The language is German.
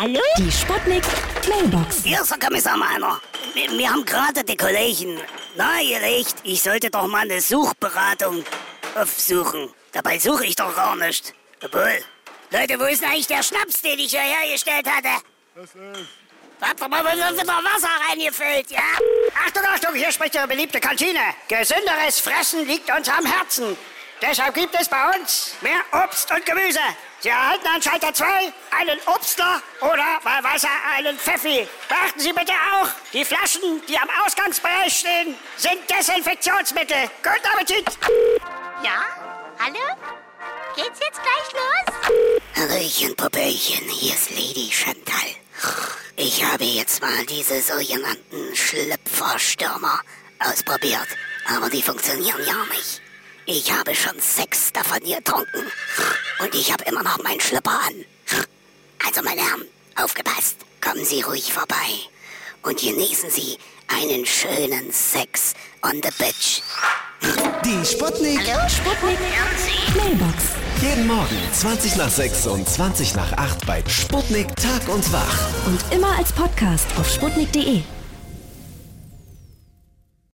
Hallo? Die Sputnik Mailbox. Hier ist der Kommissar Meiner. Wir, wir haben gerade die Kollegen nahegelegt, ich sollte doch mal eine Suchberatung aufsuchen. Dabei suche ich doch gar nicht. Obwohl, Leute, wo ist denn eigentlich der Schnaps, den ich hier hergestellt hatte? Was ist? Habt ihr mal wieder Wasser reingefüllt, ja? Achtung, Achtung, hier spricht Ihre beliebte Kantine. Gesünderes Fressen liegt uns am Herzen. Deshalb gibt es bei uns mehr Obst und Gemüse. Sie erhalten an Schalter 2 einen Obstler oder bei Wasser einen Pfeffi. Beachten Sie bitte auch, die Flaschen, die am Ausgangsbereich stehen, sind Desinfektionsmittel. Guten Appetit! Ja? Hallo? Geht's jetzt gleich los? Hallöchen, Popöchen, hier ist Lady Chantal. Ich habe jetzt mal diese sogenannten Schlüpferstürmer ausprobiert, aber die funktionieren ja nicht. Ich habe schon sechs davon getrunken und ich habe immer noch meinen Schlüpper an. Also, meine Herren, aufgepasst, kommen Sie ruhig vorbei und genießen Sie einen schönen Sex on the Beach. Die Sputnik. Hallo, Sputnik Mailbox. Jeden Morgen 20 nach 6 und 20 nach 8 bei Sputnik Tag und Wach. Und immer als Podcast auf sputnik.de.